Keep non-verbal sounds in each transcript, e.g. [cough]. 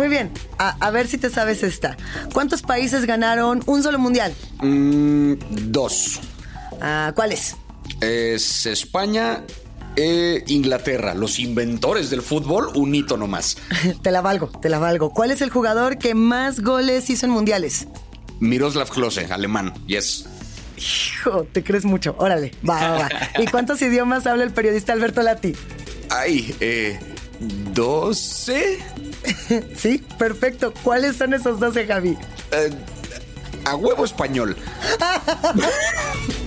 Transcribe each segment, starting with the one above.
Muy bien, a, ver si te sabes esta. ¿Cuántos países ganaron un solo mundial? Mm, dos. Ah, ¿Cuáles? Es España, e Inglaterra, los inventores del fútbol, un hito nomás. [laughs] te la valgo, te la valgo. ¿Cuál es el jugador que más goles hizo en mundiales? Miroslav Klose, alemán, yes. Hijo, te crees mucho. Órale, va, va, ¿Y [laughs] cuántos idiomas habla el periodista Alberto Lati? Ay, eh, ¿doce? [laughs] sí, perfecto. ¿Cuáles son esos doce, Javi? Eh, a huevo español. [laughs]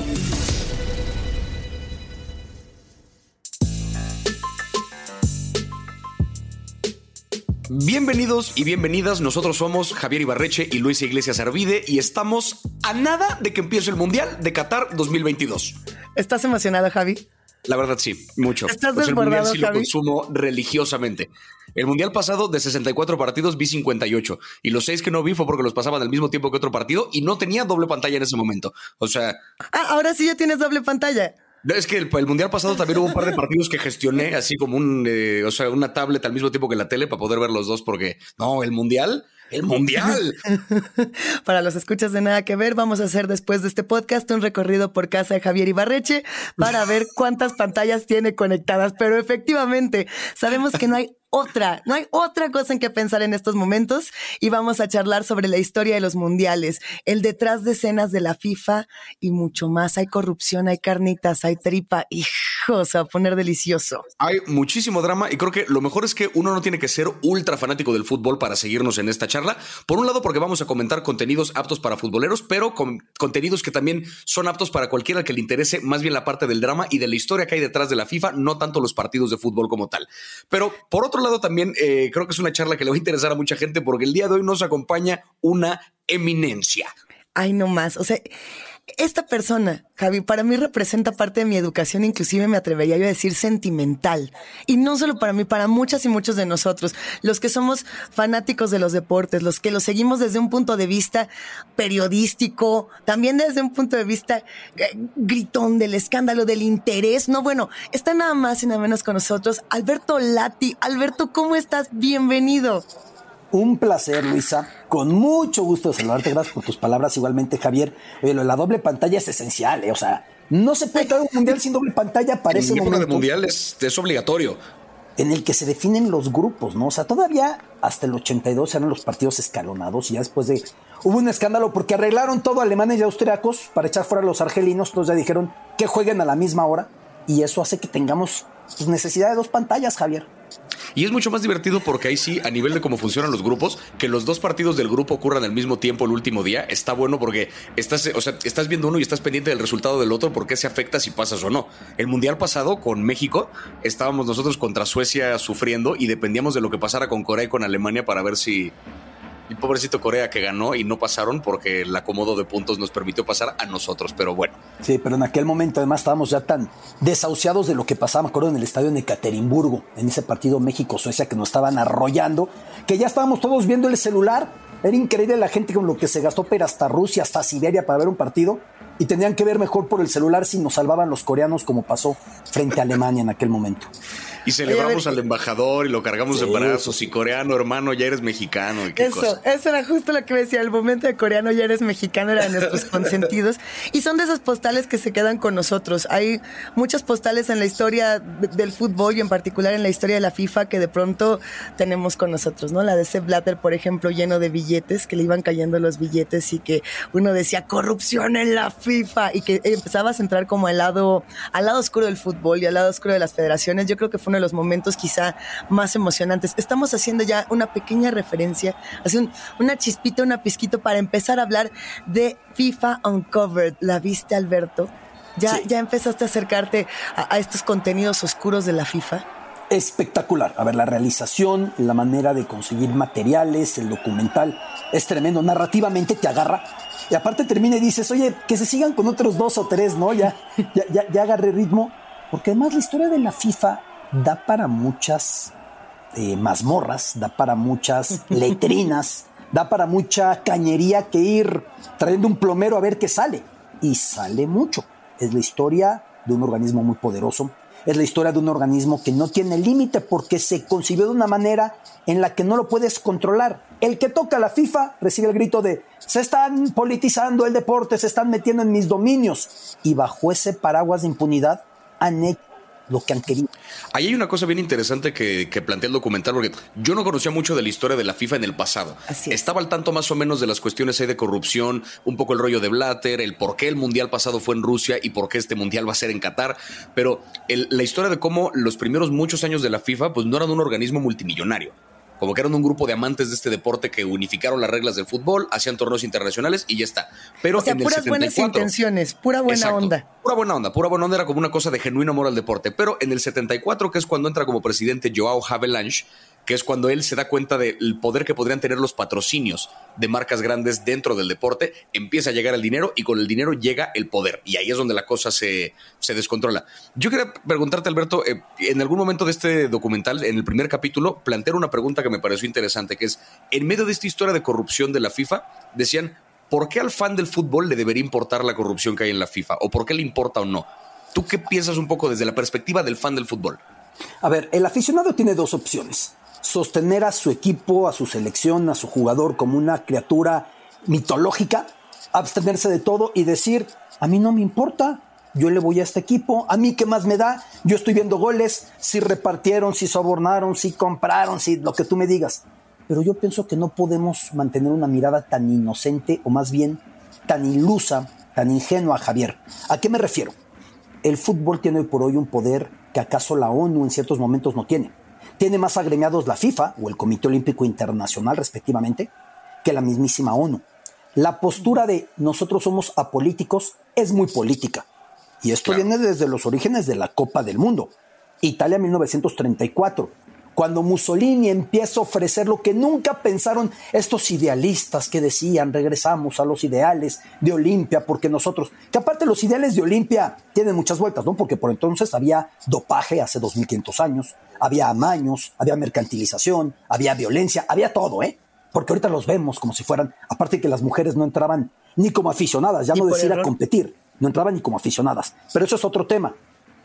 Bienvenidos y bienvenidas, nosotros somos Javier Ibarreche y Luisa Iglesias Arvide y estamos a nada de que empiece el Mundial de Qatar 2022. ¿Estás emocionado, Javi? La verdad sí, mucho. ¿Estás pues desbordado, sí lo consumo religiosamente. El mundial pasado de 64 partidos vi 58 y los 6 que no vi fue porque los pasaban al mismo tiempo que otro partido y no tenía doble pantalla en ese momento. O sea, ah, ahora sí ya tienes doble pantalla. Es que el, mundial pasado también hubo un par de partidos que gestioné así como un, eh, o sea, una tablet al mismo tiempo que la tele para poder ver los dos, porque no, el mundial el mundial. [laughs] Para los escuchas de nada que ver, vamos a hacer después de este podcast un recorrido por casa de Javier Ibarreche para ver cuántas pantallas tiene conectadas. Pero efectivamente, sabemos que no hay otra, no hay otra cosa en que pensar en estos momentos y vamos a charlar sobre la historia de los mundiales, el detrás de escenas de la FIFA y mucho más. Hay corrupción, hay carnitas, hay tripa, hijos, a poner delicioso. Hay muchísimo drama y creo que lo mejor es que uno no tiene que ser ultra fanático del fútbol para seguirnos en esta charla. Por un lado, porque vamos a comentar contenidos aptos para futboleros, pero con contenidos que también son aptos para cualquiera que le interese más bien la parte del drama y de la historia que hay detrás de la FIFA, no tanto los partidos de fútbol como tal. Pero por otro lado también eh, creo que es una charla que le va a interesar a mucha gente porque el día de hoy nos acompaña una eminencia. Ay, no más. O sea, esta persona, Javi, para mí representa parte de mi educación, inclusive me atrevería yo a decir sentimental. Y no solo para mí, para muchas y muchos de nosotros, los que somos fanáticos de los deportes, los que los seguimos desde un punto de vista periodístico, también desde un punto de vista eh, gritón del escándalo, del interés. No, bueno, está nada más y nada menos con nosotros Alberto Lati. Alberto, ¿cómo estás? Bienvenido. Un placer, Luisa. Con mucho gusto de saludarte. Gracias por tus palabras. Igualmente, Javier. Oye, la doble pantalla es esencial, ¿eh? O sea, no se puede traer un mundial sin doble pantalla para ese momento. de mundial es, obligatorio. En el que se definen los grupos, ¿no? O sea, todavía hasta el 82 eran los partidos escalonados y ya después de. Hubo un escándalo porque arreglaron todo alemanes y austriacos para echar fuera a los argelinos. Entonces ya dijeron que jueguen a la misma hora y eso hace que tengamos pues, necesidad de dos pantallas, Javier. Y es mucho más divertido porque ahí sí, a nivel de cómo funcionan los grupos, que los dos partidos del grupo ocurran al mismo tiempo el último día, está bueno porque estás, o sea, estás viendo uno y estás pendiente del resultado del otro porque se afecta si pasas o no. El mundial pasado con México, estábamos nosotros contra Suecia sufriendo y dependíamos de lo que pasara con Corea y con Alemania para ver si, y pobrecito Corea que ganó y no pasaron porque el acomodo de puntos nos permitió pasar a nosotros, pero bueno. Sí, pero en aquel momento además estábamos ya tan desahuciados de lo que pasaba, me acuerdo, en el estadio de Ekaterimburgo, en ese partido México-Suecia que nos estaban arrollando, que ya estábamos todos viendo el celular. Era increíble la gente con lo que se gastó, pero hasta Rusia, hasta Siberia para ver un partido. Y tenían que ver mejor por el celular si nos salvaban los coreanos como pasó frente a Alemania en aquel momento. Y celebramos al embajador y lo cargamos en brazos. Y coreano, hermano, ya eres mexicano. eso, eso era justo lo que me decía. El momento de coreano, ya eres mexicano, era de nuestros [laughs] consentidos. Y son de esas postales que se quedan con nosotros. Hay muchas postales en la historia del fútbol y en particular en la historia de la FIFA que de pronto tenemos con nosotros, ¿no? La de Sepp Blatter, por ejemplo, lleno de billetes, que le iban cayendo los billetes y que uno decía corrupción en la FIFA y que empezabas a entrar como al lado, al lado oscuro del fútbol y al lado oscuro de las federaciones. Yo creo que fue de los momentos quizá más emocionantes. Estamos haciendo ya una pequeña referencia, así una chispita, una pizquito para empezar a hablar de FIFA Uncovered. ¿La viste, Alberto? ¿Ya, ya empezaste a acercarte a, estos contenidos oscuros de la FIFA? espectacular. A ver, la realización, la manera de conseguir materiales, el documental, es tremendo. Narrativamente te agarra. Y aparte termina y dices, oye, que se sigan con otros dos o tres, ¿no? Ya, ya, ya, ya agarré ritmo. Porque además la historia de la FIFA da para muchas eh, mazmorras, da para muchas [laughs] letrinas, da para mucha cañería que ir trayendo un plomero a ver qué sale. Y sale mucho. Es la historia de un organismo muy poderoso es la historia de un organismo que no tiene límite porque se concibió de una manera en la que no lo puedes controlar. El que toca la FIFA recibe el grito de se están politizando el deporte, se están metiendo en mis dominios. Y bajo ese paraguas de impunidad han hecho lo que han querido. Ahí hay una cosa bien interesante que, plantea el documental, porque yo no conocía mucho de la historia de la FIFA en el pasado. Estaba al tanto más o menos de las cuestiones de corrupción, un poco el rollo de Blatter, el por qué el mundial pasado fue en Rusia y por qué este mundial va a ser en Qatar, pero la historia de cómo los primeros muchos años de la FIFA pues no eran un organismo multimillonario como que eran un grupo de amantes de este deporte que unificaron las reglas del fútbol, hacían torneos internacionales y ya está. Pero o sea, puras buenas intenciones, pura buena onda. Pura buena onda, pura buena onda era como una cosa de genuino amor al deporte. Pero en el 74, que es cuando entra como presidente Joao Havelange, que es cuando él se da cuenta del poder que podrían tener los patrocinios de marcas grandes dentro del deporte, empieza a llegar el dinero y con el dinero llega el poder. Y ahí es donde la cosa se, descontrola. Yo quería preguntarte, Alberto, eh, en algún momento de este documental, en el primer capítulo, plantear una pregunta que me pareció interesante, que es, en medio de esta historia de corrupción de la FIFA, decían, ¿por qué al fan del fútbol le debería importar la corrupción que hay en la FIFA? ¿O por qué le importa o no? ¿Tú qué piensas un poco desde la perspectiva del fan del fútbol? A ver, el aficionado tiene dos opciones sostener a su equipo, a su selección, a su jugador como una criatura mitológica, abstenerse de todo y decir, a mí no me importa, yo le voy a este equipo, a mí qué más me da, yo estoy viendo goles, si repartieron, si sobornaron, si compraron, si lo que tú me digas. Pero yo pienso que no podemos mantener una mirada tan inocente o más bien tan ilusa, tan ingenua, Javier. ¿A qué me refiero? El fútbol tiene hoy por hoy un poder que acaso la ONU en ciertos momentos no tiene tiene más agremiados la FIFA o el Comité Olímpico Internacional respectivamente que la mismísima ONU. La postura de nosotros somos apolíticos es muy política. Y esto viene desde los orígenes de la Copa del Mundo. Italia 1934 cuando Mussolini empieza a ofrecer lo que nunca pensaron estos idealistas que decían regresamos a los ideales de Olimpia, porque nosotros, que aparte los ideales de Olimpia tienen muchas vueltas, ¿no? Porque por entonces había dopaje hace 2500 años, había amaños, había mercantilización, había violencia, había todo, ¿eh? Porque ahorita los vemos como si fueran, aparte que las mujeres no entraban ni como aficionadas, ya no decir a competir, no entraban ni como aficionadas, pero eso es otro tema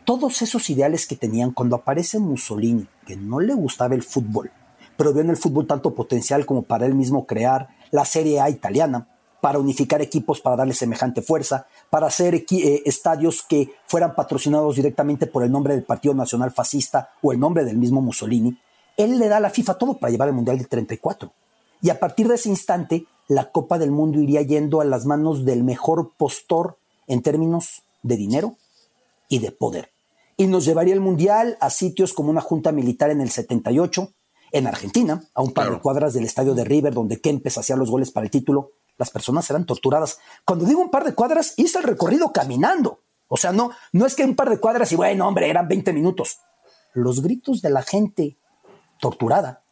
todos esos ideales que tenían cuando aparece Mussolini, que no le gustaba el fútbol, pero vio en el fútbol tanto potencial como para él mismo crear la Serie A italiana, para unificar equipos para darle semejante fuerza, para hacer eh, estadios que fueran patrocinados directamente por el nombre del Partido Nacional Fascista o el nombre del mismo Mussolini, él le da a la FIFA todo para llevar el Mundial del 34. Y a partir de ese instante, la Copa del Mundo iría yendo a las manos del mejor postor en términos de dinero y de poder y nos llevaría el Mundial a sitios como una junta militar en el 78, en Argentina, a un par de cuadras del estadio de River, donde Kempes hacía los goles para el título. Las personas eran torturadas. Cuando digo un par de cuadras, hice el recorrido caminando. O sea, no, no es que un par de cuadras y bueno, hombre, eran 20 minutos. Los gritos de la gente torturada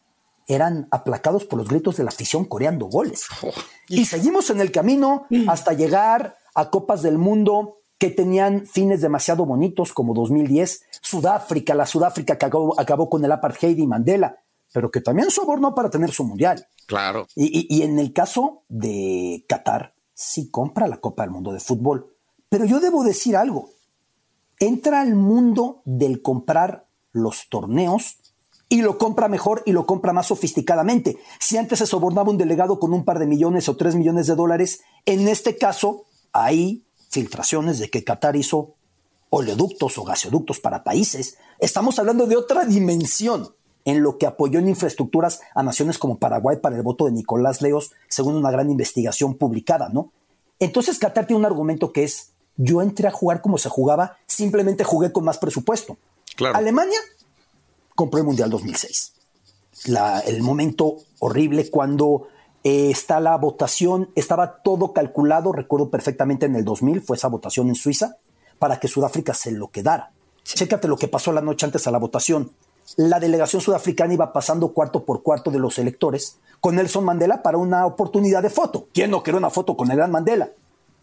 eran aplacados por los gritos de la afición coreando goles. Oh. y seguimos en el camino hasta llegar a Copas del Mundo que tenían fines demasiado bonitos como 2010, Sudáfrica, la Sudáfrica que acabó, con el apartheid y Mandela, pero que también sobornó para tener su mundial. Claro. Y, en el caso de Qatar, sí compra la Copa del Mundo de fútbol. Pero yo debo decir algo. Entra al mundo del comprar los torneos y lo compra mejor y lo compra más sofisticadamente. Si antes se sobornaba un delegado con un par de millones o tres millones de dólares, en este caso, ahí filtraciones de que Qatar hizo oleoductos o gasoductos para países. Estamos hablando de otra dimensión en lo que apoyó en infraestructuras a naciones como Paraguay para el voto de Nicolás Leos, según una gran investigación publicada, ¿no? Entonces Qatar tiene un argumento que es, yo entré a jugar como se jugaba, simplemente jugué con más presupuesto. Alemania compró el Mundial 2006. el momento horrible cuando eh, está la votación, estaba todo calculado, recuerdo perfectamente en el 2000, fue esa votación en Suiza, para que Sudáfrica se lo quedara. Chécate lo que pasó la noche antes a la votación. La delegación sudafricana iba pasando cuarto por cuarto de los electores con Nelson Mandela para una oportunidad de foto. ¿Quién no quería una foto con el gran Mandela?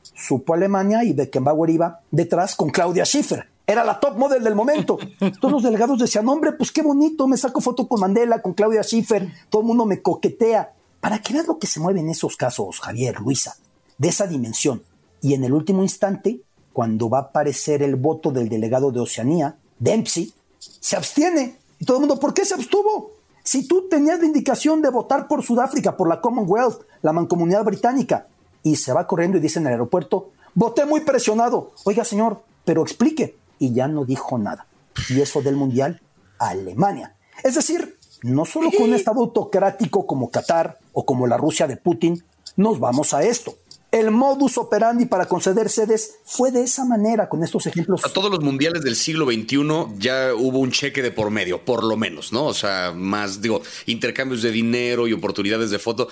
Supo Alemania y Beckenbauer iba detrás con Claudia Schiffer. Era la top model del momento. [laughs] Todos los delegados decían, hombre, pues qué bonito, me saco foto con Mandela, con Claudia Schiffer, todo el mundo me coquetea. Para que veas lo que se mueve en esos casos, Javier, Luisa, de esa dimensión. Y en el último instante, cuando va a aparecer el voto del delegado de Oceanía, Dempsey, se abstiene. Y todo el mundo, ¿por qué se abstuvo? Si tú tenías la indicación de votar por Sudáfrica, por la Commonwealth, la mancomunidad británica, y se va corriendo y dice en el aeropuerto, voté muy presionado. Oiga, señor, pero explique. Y ya no dijo nada. Y eso del Mundial, Alemania. Es decir, no solo con un Estado autocrático como Qatar o como la Rusia de Putin, nos vamos a esto el modus operandi para conceder sedes fue de esa manera, con estos ejemplos. A todos los mundiales del siglo XXI ya hubo un cheque de por medio, por lo menos, ¿no? O sea, más, digo, intercambios de dinero y oportunidades de foto.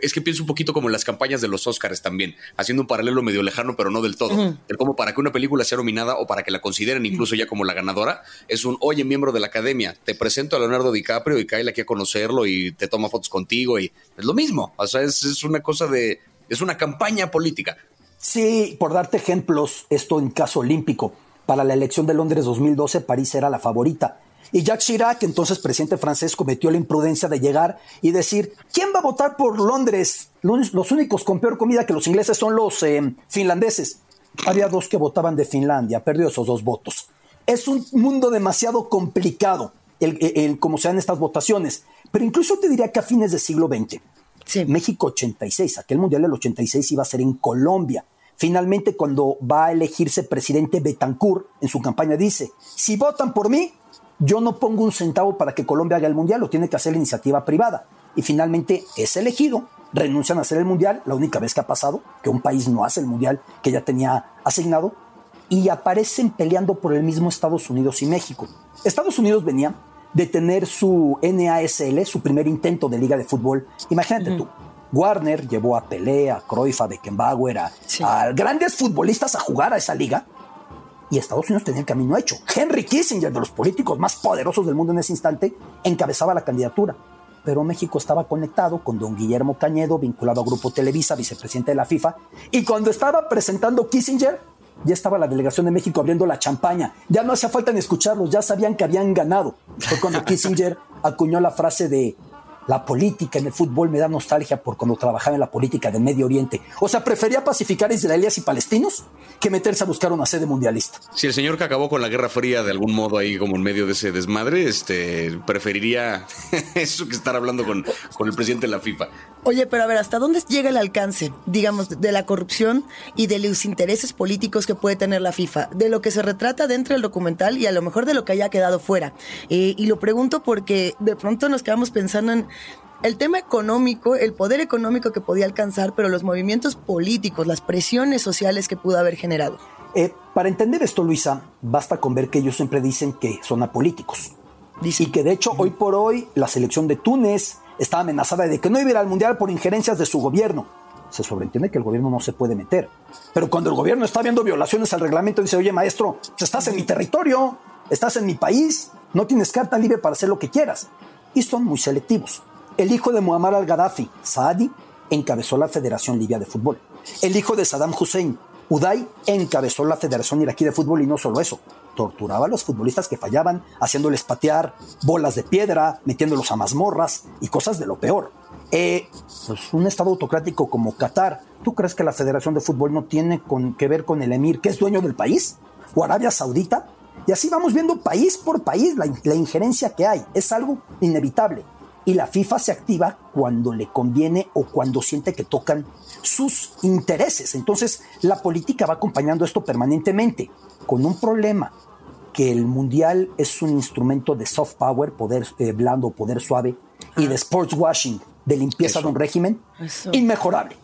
Es que pienso un poquito como en las campañas de los Oscars también, haciendo un paralelo medio lejano, pero no del todo. El como para que una película sea nominada o para que la consideren incluso ya como la ganadora, es un, oye, miembro de la academia, te presento a Leonardo DiCaprio y cae aquí a conocerlo y te toma fotos contigo y es lo mismo. O sea, es una cosa de es una campaña política. Sí, por darte ejemplos, esto en caso olímpico. Para la elección de Londres 2012, París era la favorita. Y Jacques Chirac, entonces presidente francés, cometió la imprudencia de llegar y decir, ¿quién va a votar por Londres? Los, únicos con peor comida que los ingleses son los eh, finlandeses. Había dos que votaban de Finlandia, perdió esos dos votos. Es un mundo demasiado complicado, el, como sean estas votaciones. Pero incluso te diría que a fines del siglo XX, México 86, aquel Mundial del 86 iba a ser en Colombia. Finalmente, cuando va a elegirse presidente Betancourt, en su campaña dice, si votan por mí, yo no pongo un centavo para que Colombia haga el Mundial, lo tiene que hacer la iniciativa privada. Y finalmente es elegido, renuncian a hacer el Mundial, la única vez que ha pasado, que un país no hace el Mundial que ya tenía asignado, y aparecen peleando por el mismo Estados Unidos y México. Estados Unidos venía de tener su NASL, su primer intento de liga de fútbol. Imagínate tú, Warner llevó a Pelé, a Cruyff, a Beckenbauer, a, a, grandes futbolistas a jugar a esa liga y Estados Unidos tenía el camino hecho. Henry Kissinger, de los políticos más poderosos del mundo en ese instante, encabezaba la candidatura. Pero México estaba conectado con don Guillermo Cañedo, vinculado a Grupo Televisa, vicepresidente de la FIFA, y cuando estaba presentando Kissinger, ya estaba la delegación de México abriendo la champaña. Ya no hacía falta ni escucharlos, ya sabían que habían ganado. Fue cuando [laughs] Kissinger acuñó la frase de la política en el fútbol me da nostalgia por cuando trabajaba en la política del Medio Oriente. O sea, prefería pacificar israelíes y palestinos que meterse a buscar una sede mundialista. Si el señor que acabó con la Guerra Fría de algún modo ahí como en medio de ese desmadre, este, preferiría [laughs] eso que estar hablando con, con el presidente de la FIFA. Oye, pero a ver, ¿hasta dónde llega el alcance, digamos, de la corrupción y de los intereses políticos que puede tener la FIFA? De lo que se retrata dentro del documental y a lo mejor de lo que haya quedado fuera. Eh, y lo pregunto porque de pronto nos quedamos pensando en el tema económico, el poder económico que podía alcanzar, pero los movimientos políticos, las presiones sociales que pudo haber generado. Eh, para entender esto, Luisa, basta con ver que ellos siempre dicen que son apolíticos. Y que de hecho, hoy por hoy, la selección de Túnez está amenazada de que no iba al Mundial por injerencias de su gobierno. Se sobreentiende que el gobierno no se puede meter. Pero cuando el gobierno está viendo violaciones al reglamento, dice, oye maestro, estás en mi territorio, estás en mi país, no tienes carta libre para hacer lo que quieras. Y son muy selectivos. El hijo de Muammar al-Gaddafi, Saadi, encabezó la Federación Libia de Fútbol. El hijo de Saddam Hussein, Uday, encabezó la Federación Iraquí de Fútbol y no solo eso, torturaba a los futbolistas que fallaban, haciéndoles patear bolas de piedra, metiéndolos a mazmorras y cosas de lo peor. Eh, pues un estado autocrático como Qatar, ¿tú crees que la Federación de Fútbol no tiene que ver con el emir que es dueño del país? ¿O Arabia Saudita? Y así vamos viendo país por país la, la injerencia que hay. Es algo inevitable y la FIFA se activa cuando le conviene o cuando siente que tocan sus intereses. Entonces, la política va acompañando esto permanentemente, con un problema que el mundial es un instrumento de soft power, poder eh, blando, poder suave, y de sports washing, de limpieza de un régimen, inmejorable.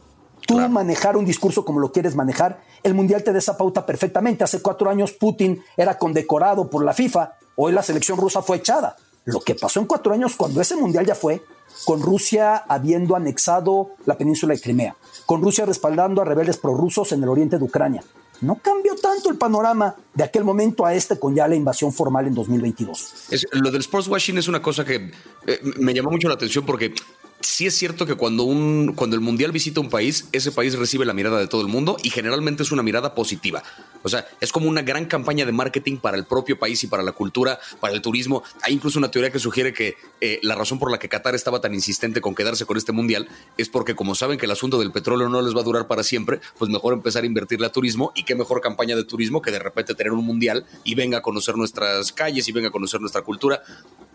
Tú manejar un discurso como lo quieres manejar, el mundial te da esa pauta perfectamente. Hace cuatro años Putin era condecorado por la FIFA, hoy la selección rusa fue echada lo que pasó en cuatro años cuando ese mundial ya fue, con Rusia habiendo anexado la península de Crimea, con Rusia respaldando a rebeldes prorrusos en el oriente de Ucrania. No cambió tanto el panorama de aquel momento a este con ya la invasión formal en 2022. lo del sports washing es una cosa que eh, me llamó mucho la atención porque sí es cierto que cuando, un, cuando el Mundial visita un país, ese país recibe la mirada de todo el mundo y generalmente es una mirada positiva. O sea, es como una gran campaña de marketing para el propio país y para la cultura, para el turismo. Hay incluso una teoría que sugiere que eh, la razón por la que Qatar estaba tan insistente con quedarse con este Mundial es porque como saben que el asunto del petróleo no les va a durar para siempre, pues mejor empezar a invertirle a turismo y qué mejor campaña de turismo que de repente tener un Mundial y venga a conocer nuestras calles y venga a conocer nuestra cultura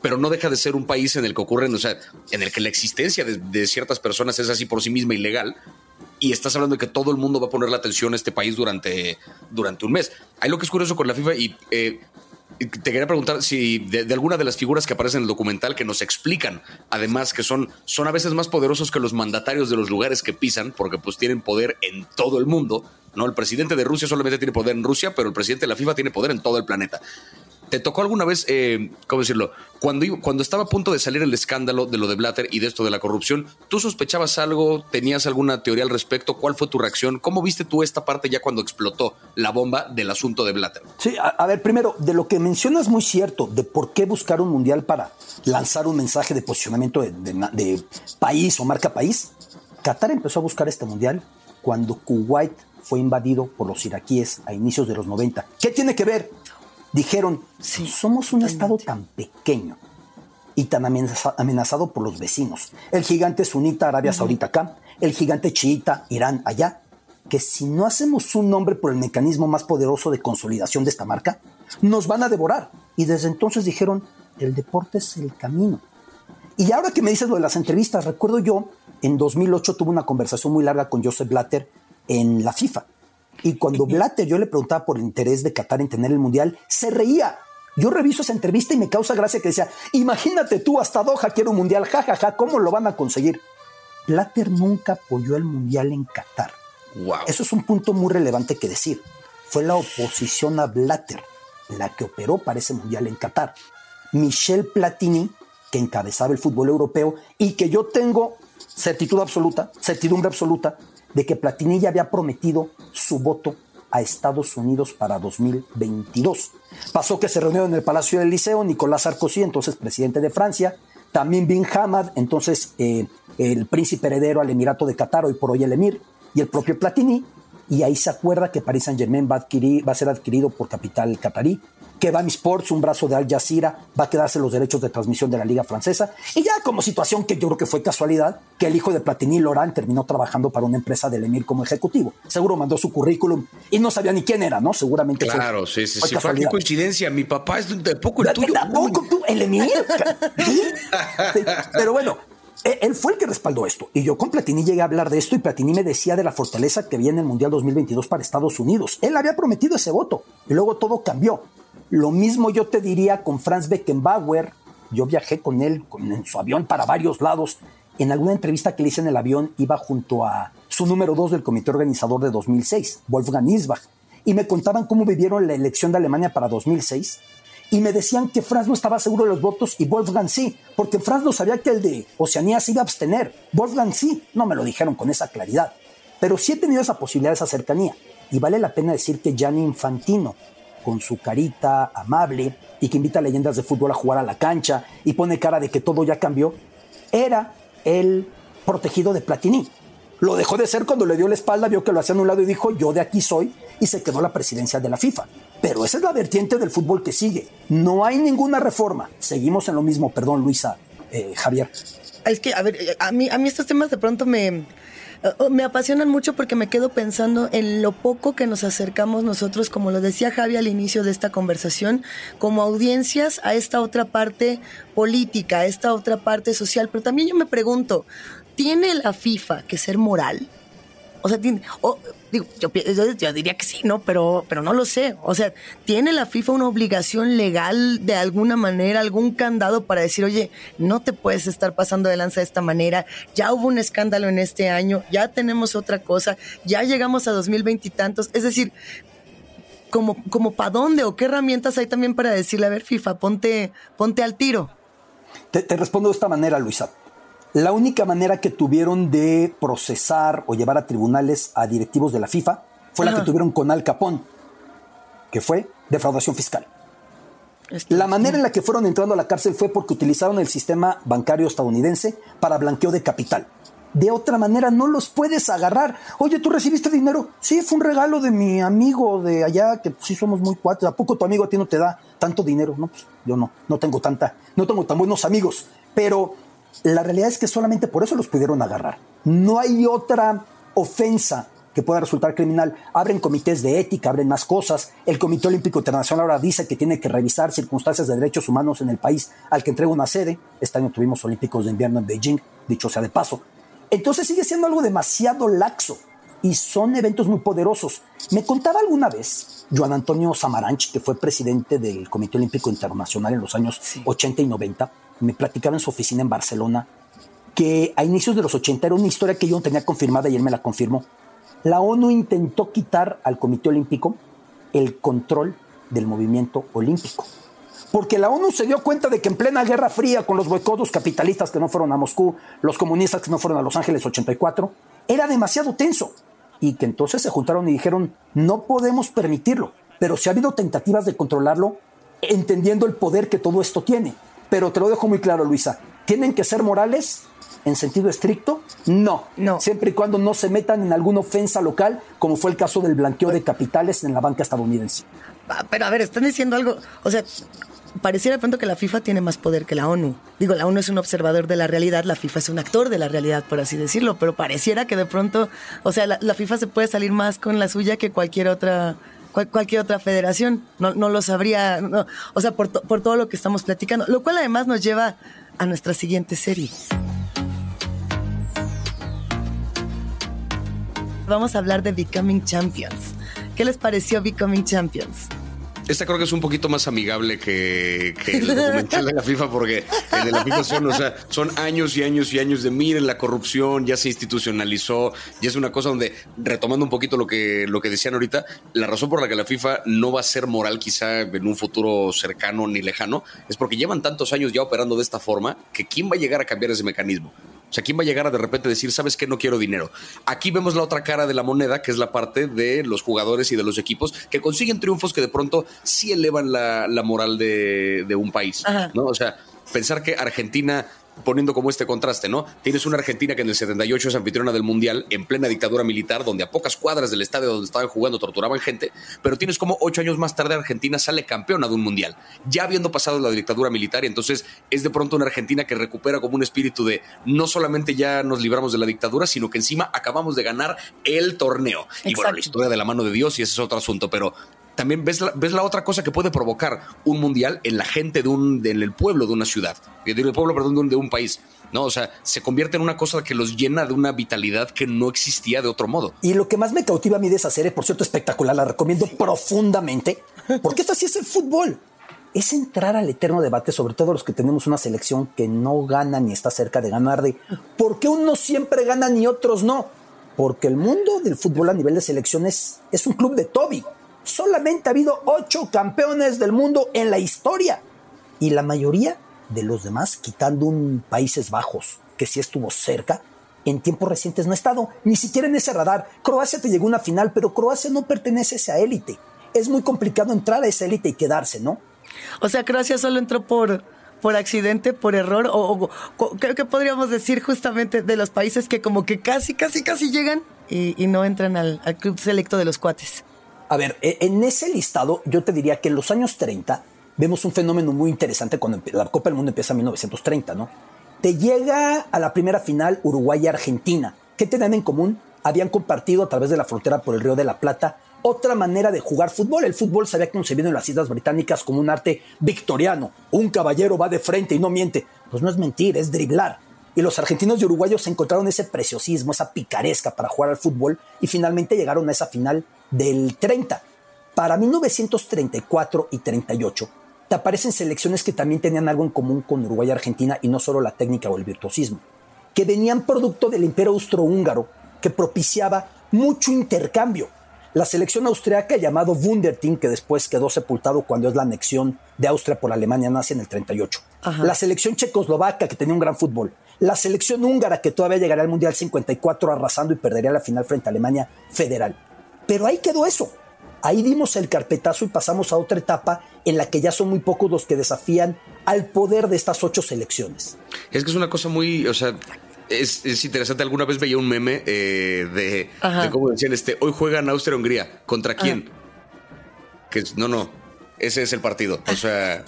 pero no deja de ser un país en el que ocurren, o sea, en el que la existencia de, ciertas personas es así por sí misma ilegal. Y estás hablando de que todo el mundo va a poner la atención a este país durante, durante un mes. Hay lo que es curioso con la FIFA y eh, te quería preguntar si de, alguna de las figuras que aparecen en el documental que nos explican, además que son, son a veces más poderosos que los mandatarios de los lugares que pisan, porque pues tienen poder en todo el mundo. No, el presidente de Rusia solamente tiene poder en Rusia, pero el presidente de la FIFA tiene poder en todo el planeta. ¿Te tocó alguna vez, eh, cómo decirlo, cuando, cuando estaba a punto de salir el escándalo de lo de Blatter y de esto de la corrupción, ¿tú sospechabas algo? ¿Tenías alguna teoría al respecto? ¿Cuál fue tu reacción? ¿Cómo viste tú esta parte ya cuando explotó la bomba del asunto de Blatter? Sí, a, ver, primero, de lo que mencionas muy cierto, de por qué buscar un mundial para lanzar un mensaje de posicionamiento de, de país o marca país. Qatar empezó a buscar este mundial cuando Kuwait fue invadido por los iraquíes a inicios de los 90. ¿Qué tiene que ver? dijeron, si somos un estado tan pequeño y tan amenazado por los vecinos, el gigante sunita Arabia Saudita acá, el gigante chiita Irán allá, que si no hacemos un nombre por el mecanismo más poderoso de consolidación de esta marca, nos van a devorar. Y desde entonces dijeron, el deporte es el camino. Y ahora que me dices lo de las entrevistas, recuerdo yo, en 2008 tuve una conversación muy larga con Joseph Blatter en la FIFA. Y cuando Blatter yo le preguntaba por el interés de Qatar en tener el mundial, se reía. Yo reviso esa entrevista y me causa gracia que decía, imagínate tú, hasta Doha quiere un mundial, jajaja, ja, ja, ¿cómo lo van a conseguir? Blatter nunca apoyó el mundial en Qatar. Wow. Eso es un punto muy relevante que decir. Fue la oposición a Blatter la que operó para ese mundial en Qatar. Michel Platini, que encabezaba el fútbol europeo y que yo tengo certitud absoluta, certidumbre absoluta, de que Platini ya había prometido su voto a Estados Unidos para 2022. Pasó que se reunió en el Palacio del Liceo Nicolás Sarkozy, entonces presidente de Francia, también Bin Hamad, entonces eh, el príncipe heredero al Emirato de Qatar, hoy por hoy el emir, y el propio Platini, y ahí se acuerda que Paris Saint Germain va a, ser adquirido por capital catarí, que Bami Sports, un brazo de Al Jazeera, va a quedarse los derechos de transmisión de la liga francesa. Y ya como situación que yo creo que fue casualidad, que el hijo de Platini, Laurent, terminó trabajando para una empresa del Emir como ejecutivo. Seguro mandó su currículum y no sabía ni quién era, ¿no? Seguramente claro, sí, sí, sí. Fue coincidencia. Mi papá es de poco el tuyo. ¿Tampoco tú? ¿El Emir? [laughs] Pero bueno, él fue el que respaldó esto. Y yo con Platini llegué a hablar de esto y Platini me decía de la fortaleza que había en el Mundial 2022 para Estados Unidos. Él había prometido ese voto y luego todo cambió. Lo mismo yo te diría con Franz Beckenbauer. Yo viajé con él en su avión para varios lados. En alguna entrevista que le hice en el avión iba junto a su número dos del comité organizador de 2006, Wolfgang Isbach, y me contaban cómo vivieron la elección de Alemania para 2006 y me decían que Franz no estaba seguro de los votos y Wolfgang sí, porque Franz no sabía que el de Oceanía se iba a abstener. Wolfgang sí, no me lo dijeron con esa claridad, pero sí he tenido esa posibilidad, esa cercanía. Y vale la pena decir que Gianni Infantino, con su carita amable y que invita a leyendas de fútbol a jugar a la cancha y pone cara de que todo ya cambió, era el protegido de Platini. Lo dejó de ser cuando le dio la espalda, vio que lo hacía a un lado y dijo, yo de aquí soy, y se quedó la presidencia de la FIFA. Pero esa es la vertiente del fútbol que sigue. No hay ninguna reforma. Seguimos en lo mismo, perdón, Luisa, eh, Javier. Es que, a ver, a mí, a mí estos temas de pronto me, me apasionan mucho porque me quedo pensando en lo poco que nos acercamos nosotros, como lo decía Javi al inicio de esta conversación, como audiencias a esta otra parte política, a esta otra parte social. Pero también yo me pregunto, ¿tiene la FIFA que ser moral? O sea, tiene, digo, yo, yo, diría que sí, ¿no? Pero, pero no lo sé. O sea, ¿tiene la FIFA una obligación legal de alguna manera, algún candado para decir, oye, no te puedes estar pasando de lanza de esta manera? Ya hubo un escándalo en este año, ya tenemos otra cosa, ya llegamos a 2020 y tantos. Es decir, como, como para dónde o qué herramientas hay también para decirle, a ver, FIFA, ponte, ponte al tiro. Te, te respondo de esta manera, Luisa. La única manera que tuvieron de procesar o llevar a tribunales a directivos de la FIFA fue la que tuvieron con Al Capón, que fue defraudación fiscal. La manera en la que fueron entrando a la cárcel fue porque utilizaron el sistema bancario estadounidense para blanqueo de capital. De otra manera no los puedes agarrar. Oye, ¿tú recibiste dinero? Sí, fue un regalo de mi amigo de allá, que sí somos muy cuates. ¿A poco tu amigo a ti no te da tanto dinero? No, pues yo no, no tengo tanta, no tengo tan buenos amigos. Pero la realidad es que solamente por eso los pudieron agarrar. No hay otra ofensa que pueda resultar criminal. Abren comités de ética, abren más cosas. El Comité Olímpico Internacional ahora dice que tiene que revisar circunstancias de derechos humanos en el país al que entrega una sede. Este año tuvimos Olímpicos de invierno en Beijing, dicho sea de paso. Entonces sigue siendo algo demasiado laxo y son eventos muy poderosos. Me contaba alguna vez Joan Antonio Samaranch, que fue presidente del Comité Olímpico Internacional en los años 80 y 90, me platicaba en su oficina en Barcelona que a inicios de los 80 era una historia que yo no tenía confirmada y él me la confirmó. La ONU intentó quitar al Comité Olímpico el control del movimiento olímpico porque la ONU se dio cuenta de que en plena Guerra Fría, con los boicotos capitalistas que no fueron a Moscú, los comunistas que no fueron a Los Ángeles 84, era demasiado tenso. Y que entonces se juntaron y dijeron, no podemos permitirlo. Pero si ha habido tentativas de controlarlo, entendiendo el poder que todo esto tiene. Pero te lo dejo muy claro, Luisa. ¿Tienen que ser morales en sentido estricto? No. No. Siempre y cuando no se metan en alguna ofensa local, como fue el caso del blanqueo de capitales en la banca estadounidense. Ah, pero a ver, están diciendo algo. O sea, pareciera de pronto que la FIFA tiene más poder que la ONU. Digo, la ONU es un observador de la realidad, la FIFA es un actor de la realidad, por así decirlo, pero pareciera que de pronto, o sea, la, FIFA se puede salir más con la suya que cualquier otra cualquier otra federación. No, no lo sabría, o sea, por, por todo lo que estamos platicando, lo cual además nos lleva a nuestra siguiente serie. Vamos a hablar de Becoming Champions. ¿Qué les pareció Becoming Champions? Esta creo que es un poquito más amigable que, el [laughs] documental de la FIFA, porque el de la FIFA son, o sea, son años y años y años de miren la corrupción, ya se institucionalizó, y es una cosa donde, retomando un poquito lo que, lo que decían ahorita, la razón por la que la FIFA no va a ser moral quizá en un futuro cercano ni lejano, es porque llevan tantos años ya operando de esta forma que quién va a llegar a cambiar ese mecanismo. O sea, ¿quién va a llegar a de repente decir, sabes que no quiero dinero? Aquí vemos la otra cara de la moneda, que es la parte de los jugadores y de los equipos que consiguen triunfos que de pronto sí elevan la, moral de, de un país. ¿no? O sea, pensar que Argentina poniendo como este contraste, ¿no? Tienes una Argentina que en el 78 es anfitriona del Mundial, en plena dictadura militar, donde a pocas cuadras del estadio donde estaban jugando torturaban gente, pero tienes como ocho años más tarde Argentina sale campeona de un Mundial, ya habiendo pasado la dictadura militar, y entonces es de pronto una Argentina que recupera como un espíritu de no solamente ya nos libramos de la dictadura, sino que encima acabamos de ganar el torneo. Y bueno, la historia de la mano de Dios y ese es otro asunto, pero también ves la, ves la otra cosa que puede provocar un mundial en la gente de un, en el pueblo de una ciudad, en el pueblo, perdón, de un, de un país. ¿no? O sea, se convierte en una cosa que los llena de una vitalidad que no existía de otro modo. Y lo que más me cautiva a mí de esa serie, por cierto, espectacular, la recomiendo profundamente, porque esto sí es el fútbol. Es entrar al eterno debate, sobre todo los que tenemos una selección que no gana ni está cerca de ganar, de por qué unos siempre ganan y otros no. Porque el mundo del fútbol a nivel de selecciones es un club de Toby solamente ha habido ocho campeones del mundo en la historia. Y la mayoría de los demás, quitando un Países Bajos, que sí estuvo cerca, en tiempos recientes no ha estado, ni siquiera en ese radar. Croacia te llegó a una final, pero Croacia no pertenece a esa élite. Es muy complicado entrar a esa élite y quedarse, ¿no? O sea, Croacia solo entró por, por accidente, por error, o, creo que podríamos decir justamente de los países que como que casi, casi, casi llegan y, no entran al club selecto de los cuates. A ver, e, en ese listado yo te diría que en los años 30 vemos un fenómeno muy interesante cuando la Copa del Mundo empieza en 1930, ¿no? Te llega a la primera final Uruguay y Argentina. ¿Qué tenían en común? Habían compartido a través de la frontera por el Río de la Plata otra manera de jugar fútbol. El fútbol se había concebido en las Islas Británicas como un arte victoriano. Un caballero va de frente y no miente. Pues no es mentir, es driblar. Y los argentinos y uruguayos encontraron ese preciosismo, esa picaresca para jugar al fútbol y finalmente llegaron a esa final del 30. Para 1934 y 38 te aparecen selecciones que también tenían algo en común con Uruguay y Argentina y no solo la técnica o el virtuosismo, que venían producto del imperio austrohúngaro que propiciaba mucho intercambio. La selección austriaca llamado Wunderteam, que después quedó sepultado cuando es la anexión de Austria por Alemania nazi en el 38. La selección checoslovaca, que tenía un gran fútbol. La selección húngara, que todavía llegaría al Mundial 54 arrasando y perdería la final frente a Alemania federal. Pero ahí quedó eso. Ahí dimos el carpetazo y pasamos a otra etapa en la que ya son muy pocos los que desafían al poder de estas ocho selecciones. Es que es una cosa muy, o sea, es, interesante. Alguna vez veía un meme eh, de, cómo decían, este, hoy juegan Austria-Hungría. ¿Contra quién? Que no, no, ese es el partido. O sea,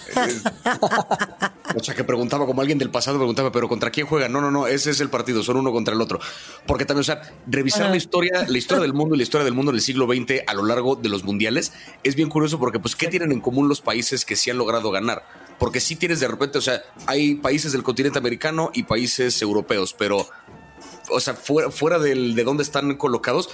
o sea, que preguntaba como alguien del pasado, preguntaba, pero ¿contra quién juega? No, no, no, ese es el partido, son uno contra el otro. Porque también, o sea, revisar la historia, la historia del mundo y la historia del mundo del siglo XX a lo largo de los mundiales es bien curioso porque, pues, ¿qué tienen en común los países que sí han logrado ganar? Porque sí tienes de repente, o sea, hay países del continente americano y países europeos, pero o sea, fuera, fuera del, de dónde están colocados,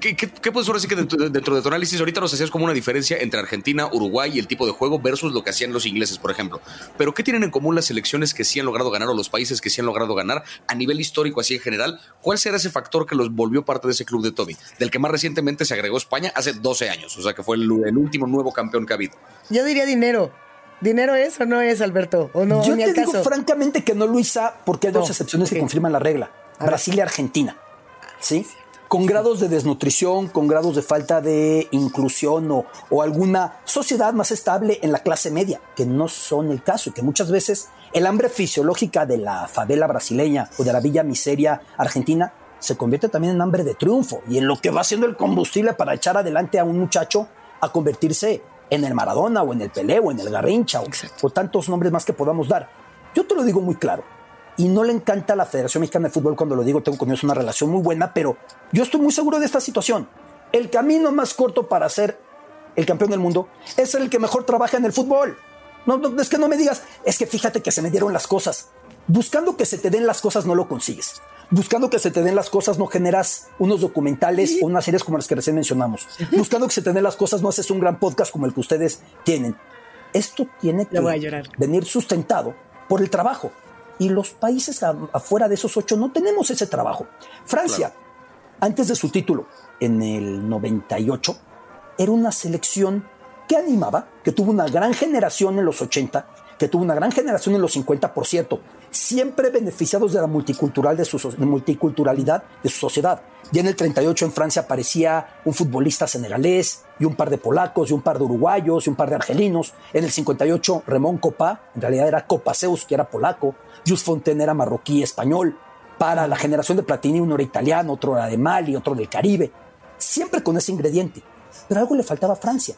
¿Qué, qué, ahora sí que dentro, de tu análisis ahorita nos hacías como una diferencia entre Argentina, Uruguay y el tipo de juego versus lo que hacían los ingleses, por ejemplo? Pero ¿qué tienen en común las selecciones que sí han logrado ganar o los países que sí han logrado ganar a nivel histórico así en general? ¿Cuál será ese factor que los volvió parte de ese club de Toby? Del que más recientemente se agregó España hace 12 años, o sea que fue el, último nuevo campeón que ha habido. Yo diría dinero. ¿Dinero es o no es, Alberto? ¿O no? Yo te digo francamente que no, Luisa, porque hay dos excepciones que confirman la regla. Brasil y Argentina. ¿Sí? Con grados de desnutrición, con grados de falta de inclusión o, alguna sociedad más estable en la clase media, que no son el caso y que muchas veces el hambre fisiológica de la favela brasileña o de la villa miseria argentina se convierte también en hambre de triunfo y en lo que va siendo el combustible para echar adelante a un muchacho a convertirse en el Maradona o en el Pelé o en el Garrincha o, o tantos nombres más que podamos dar. Yo te lo digo muy claro y no le encanta a la Federación Mexicana de Fútbol cuando lo digo, tengo con ellos una relación muy buena, pero yo estoy muy seguro de esta situación. El camino más corto para ser el campeón del mundo es el que mejor trabaja en el fútbol. No, es que no me digas, es que fíjate que se me dieron las cosas. Buscando que se te den las cosas no lo consigues. Buscando que se te den las cosas no generas unos documentales o unas series como las que recién mencionamos. Buscando que se te den las cosas no haces un gran podcast como el que ustedes tienen. Esto tiene que venir sustentado por el trabajo. Y los países afuera de esos ocho no tenemos ese trabajo. Francia, antes de su título, en el 98, era una selección que animaba, que tuvo una gran generación en los 80, que tuvo una gran generación en los 50, por cierto, siempre beneficiados de la multicultural de su, multiculturalidad de su sociedad. Ya en el 38 en Francia aparecía un futbolista senegalés y un par de polacos y un par de uruguayos y un par de argelinos. En el 58 Ramón Copa, en realidad era Copaceus, que era polaco. Just Fontaine era marroquí español. Para la generación de Platini uno era italiano, otro era de Mali, otro del Caribe. Siempre con ese ingrediente. Pero algo le faltaba a Francia.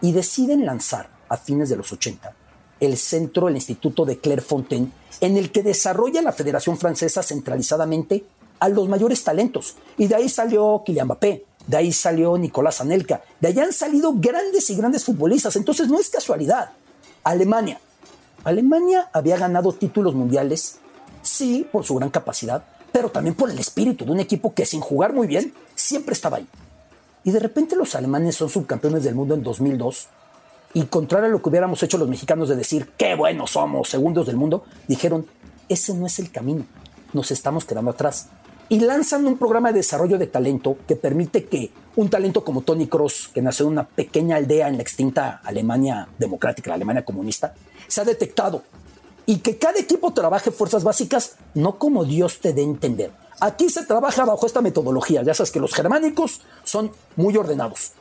Y deciden lanzar a fines de los 80 el centro, el Instituto de Clairefontaine, en el que desarrolla la Federación Francesa centralizadamente a los mayores talentos. Y de ahí salió Kylian Mbappé, de ahí salió Nicolás Anelka, de allá han salido grandes y grandes futbolistas. Entonces no es casualidad. Alemania. Alemania había ganado títulos mundiales, sí, por su gran capacidad, pero también por el espíritu de un equipo que sin jugar muy bien, siempre estaba ahí. Y de repente los alemanes son subcampeones del mundo en 2002 y contrario a lo que hubiéramos hecho los mexicanos de decir, qué buenos somos, segundos del mundo, dijeron, ese no es el camino, nos estamos quedando atrás. Y lanzan un programa de desarrollo de talento que permite que un talento como Tony Cross, que nació en una pequeña aldea en la extinta Alemania democrática, la Alemania comunista, se ha detectado. Y que cada equipo trabaje fuerzas básicas, no como Dios te dé entender. Aquí se trabaja bajo esta metodología. Ya sabes que los germánicos son muy ordenados.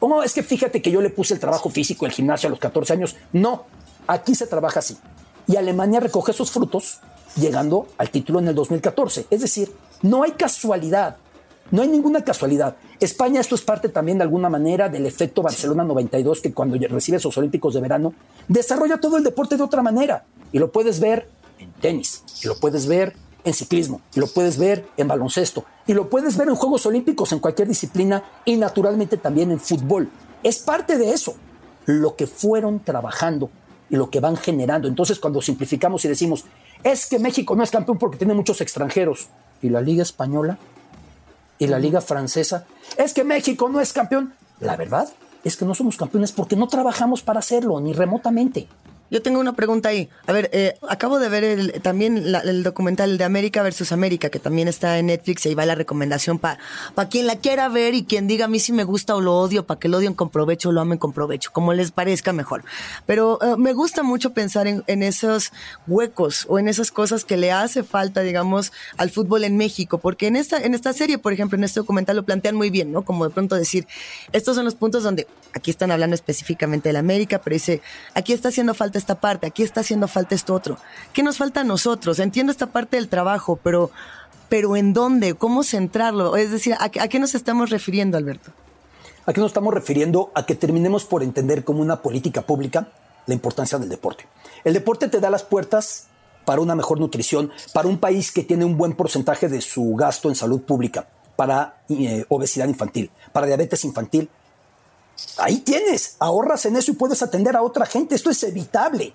Oh, es que fíjate que yo le puse el trabajo físico, el gimnasio a los 14 años. No, aquí se trabaja así. Y Alemania recoge sus frutos llegando al título en el 2014. Es decir, no hay casualidad. No hay ninguna casualidad. España, esto es parte también de alguna manera del efecto Barcelona 92, que cuando recibe esos Olímpicos de verano, desarrolla todo el deporte de otra manera. Y lo puedes ver en tenis, y lo puedes ver en ciclismo, y lo puedes ver en baloncesto, y lo puedes ver en Juegos Olímpicos, en cualquier disciplina, y naturalmente también en fútbol. Es parte de eso, lo que fueron trabajando y lo que van generando. Entonces, cuando simplificamos y decimos, es que México no es campeón porque tiene muchos extranjeros, y la Liga Española, y la Liga Francesa, es que México no es campeón. La verdad es que no somos campeones porque no trabajamos para hacerlo, ni remotamente. Yo tengo una pregunta ahí. A ver, eh, acabo de ver el, también el documental de América versus América, que también está en Netflix, y ahí va la recomendación para quien la quiera ver y quien diga a mí si me gusta o lo odio, para que lo odien con provecho o lo amen con provecho, como les parezca mejor. Pero eh, me gusta mucho pensar en, en, esos huecos o en esas cosas que le hace falta, digamos, al fútbol en México, porque en esta, en esta serie, por ejemplo, en este documental lo plantean muy bien, ¿no? Como de pronto decir, estos son los puntos donde aquí están hablando específicamente de la América, pero dice, aquí está haciendo falta esta parte, aquí está haciendo falta esto otro. ¿Qué nos falta a nosotros? Entiendo esta parte del trabajo, pero, pero ¿en dónde? ¿Cómo centrarlo? Es decir, ¿a, qué nos estamos refiriendo, Alberto? Aquí nos estamos refiriendo a que terminemos por entender como una política pública la importancia del deporte. El deporte te da las puertas para una mejor nutrición, para un país que tiene un buen porcentaje de su gasto en salud pública, para eh, obesidad infantil, para diabetes infantil, Ahí tienes, ahorras en eso y puedes atender a otra gente. Esto es evitable.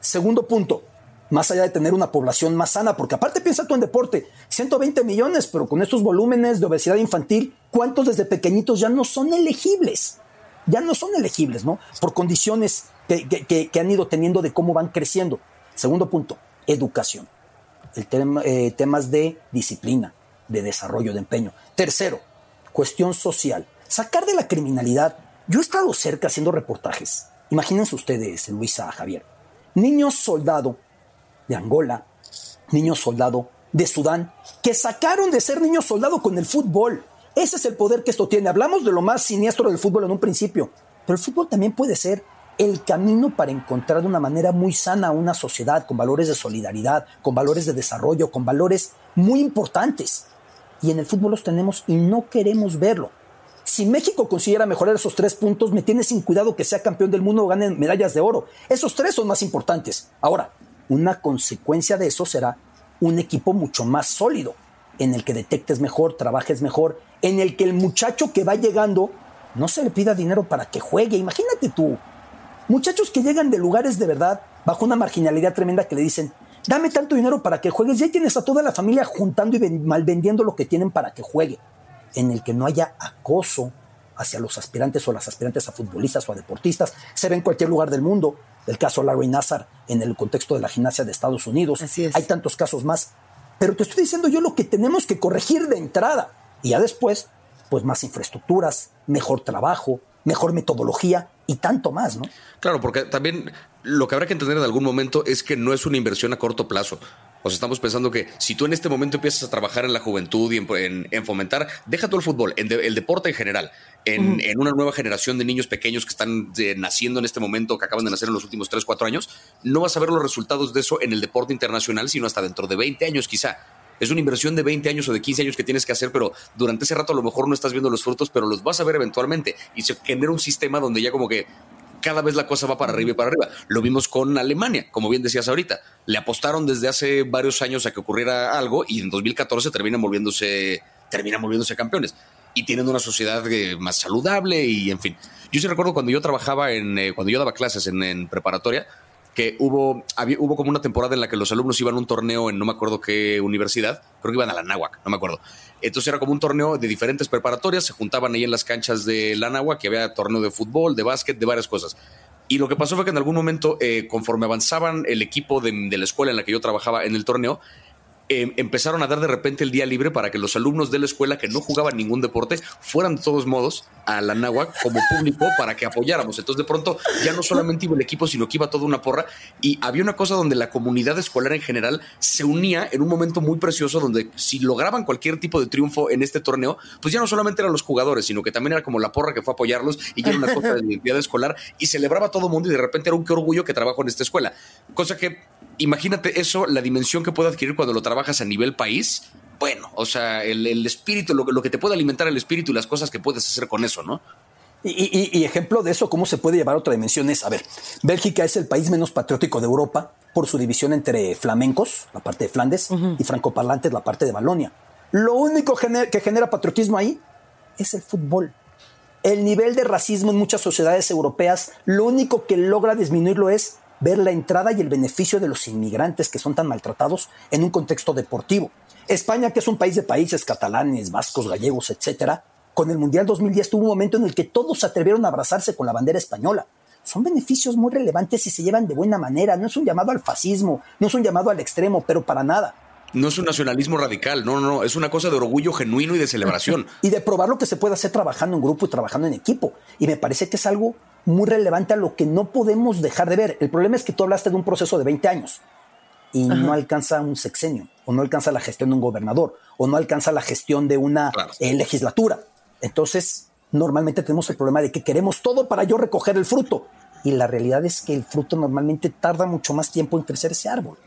Segundo punto, más allá de tener una población más sana, porque aparte piensa tú en deporte, 120 millones, pero con estos volúmenes de obesidad infantil, ¿cuántos desde pequeñitos ya no son elegibles? Ya no son elegibles, ¿no? Por condiciones que, han ido teniendo de cómo van creciendo. Segundo punto, educación. El tema, eh, temas de disciplina, de desarrollo, de empeño. Tercero, cuestión social sacar de la criminalidad. Yo he estado cerca haciendo reportajes. Imagínense ustedes, Luisa, Javier. Niños soldado de Angola, niños soldado de Sudán, que sacaron de ser niños soldado con el fútbol. Ese es el poder que esto tiene. Hablamos de lo más siniestro del fútbol en un principio, pero el fútbol también puede ser el camino para encontrar de una manera muy sana una sociedad con valores de solidaridad, con valores de desarrollo, con valores muy importantes. Y en el fútbol los tenemos y no queremos verlo. Si México consiguiera mejorar esos tres puntos, me tiene sin cuidado que sea campeón del mundo o gane medallas de oro. Esos tres son más importantes. Ahora, una consecuencia de eso será un equipo mucho más sólido, en el que detectes mejor, trabajes mejor, en el que el muchacho que va llegando no se le pida dinero para que juegue. Imagínate tú, muchachos que llegan de lugares de verdad, bajo una marginalidad tremenda que le dicen, dame tanto dinero para que juegues, y ahí tienes a toda la familia juntando y mal vendiendo lo que tienen para que juegue en el que no haya acoso hacia los aspirantes o las aspirantes a futbolistas o a deportistas. Se ve en cualquier lugar del mundo. El caso Larry Nassar en el contexto de la gimnasia de Estados Unidos. Hay tantos casos más. Pero te estoy diciendo yo lo que tenemos que corregir de entrada. Y ya después, pues más infraestructuras, mejor trabajo, mejor metodología y tanto más, ¿no? Claro, porque también lo que habrá que entender en algún momento es que no es una inversión a corto plazo. O sea, estamos pensando que si tú en este momento empiezas a trabajar en la juventud y en, fomentar, deja todo el fútbol, en el deporte en general, en, una nueva generación de niños pequeños que están eh, naciendo en este momento, que acaban de nacer en los últimos 3, 4 años, no vas a ver los resultados de eso en el deporte internacional, sino hasta dentro de 20 años quizá. Es una inversión de 20 años o de 15 años que tienes que hacer, pero durante ese rato a lo mejor no estás viendo los frutos, pero los vas a ver eventualmente. Y se genera un sistema donde ya como que cada vez la cosa va para arriba y para arriba. Lo vimos con Alemania, como bien decías ahorita. Le apostaron desde hace varios años a que ocurriera algo y en 2014 terminan volviéndose, terminan volviéndose campeones. Y tienen una sociedad eh, más saludable y en fin. Yo sí recuerdo cuando yo trabajaba en, eh, cuando yo daba clases en, preparatoria, que hubo, hubo como una temporada en la que los alumnos iban a un torneo en no me acuerdo qué universidad, creo que iban a la Náhuac, no me acuerdo. Entonces era como un torneo de diferentes preparatorias, se juntaban ahí en las canchas de Lanagua, que había torneo de fútbol, de básquet, de varias cosas. Y lo que pasó fue que en algún momento, eh, conforme avanzaban el equipo de, la escuela en la que yo trabajaba en el torneo, Em, empezaron a dar de repente el día libre para que los alumnos de la escuela que no jugaban ningún deporte fueran de todos modos a la náhuac como público para que apoyáramos. Entonces de pronto ya no solamente iba el equipo, sino que iba toda una porra y había una cosa donde la comunidad escolar en general se unía en un momento muy precioso donde si lograban cualquier tipo de triunfo en este torneo, pues ya no solamente eran los jugadores, sino que también era como la porra que fue a apoyarlos y ya era una cosa de identidad escolar y celebraba a todo mundo y de repente era un qué orgullo que trabajo en esta escuela. Cosa que imagínate eso, la dimensión que puede adquirir cuando lo trabajas a nivel país. Bueno, o sea, el, espíritu, lo, lo, que te puede alimentar el espíritu y las cosas que puedes hacer con eso, ¿no? Y, ejemplo de eso, cómo se puede llevar a otra dimensión es, a ver, Bélgica es el país menos patriótico de Europa por su división entre flamencos, la parte de Flandes, y francoparlantes, la parte de Balonia. Lo único que genera patriotismo ahí es el fútbol. El nivel de racismo en muchas sociedades europeas, lo único que logra disminuirlo es ver la entrada y el beneficio de los inmigrantes que son tan maltratados en un contexto deportivo. España, que es un país de países catalanes, vascos, gallegos, etcétera, con el Mundial 2010 tuvo un momento en el que todos se atrevieron a abrazarse con la bandera española. son beneficios muy relevantes si se llevan de buena manera. No es un llamado al fascismo, no es un llamado al extremo, pero para nada. No es un nacionalismo radical, no, no, no, es una cosa de orgullo genuino y de celebración. [laughs] y de probar lo que se puede hacer trabajando en grupo y trabajando en equipo. Y me parece que es algo muy relevante a lo que no podemos dejar de ver. El problema es que tú hablaste de un proceso de 20 años y no alcanza un sexenio, o no alcanza la gestión de un gobernador, o no alcanza la gestión de una eh, legislatura. Entonces, normalmente tenemos el problema de que queremos todo para yo recoger el fruto. Y la realidad es que el fruto normalmente tarda mucho más tiempo en crecer ese árbol.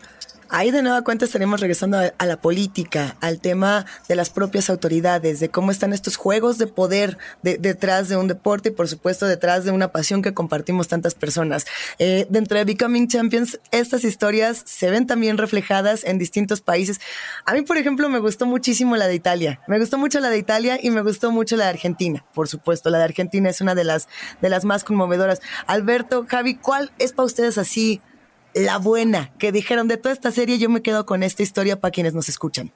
Ahí de nueva cuenta estaremos regresando a, la política, al tema de las propias autoridades, de cómo están estos juegos de poder detrás de un deporte y por supuesto detrás de una pasión que compartimos tantas personas. Eh, dentro de Becoming Champions, estas historias se ven también reflejadas en distintos países. A mí, por ejemplo, me gustó muchísimo la de Italia. Me gustó mucho la de Italia y me gustó mucho la de Argentina, por supuesto. La de Argentina es una de las, de las más conmovedoras. Alberto, Javi, ¿cuál es para ustedes así? La buena, que dijeron de toda esta serie, yo me quedo con esta historia para quienes nos escuchan.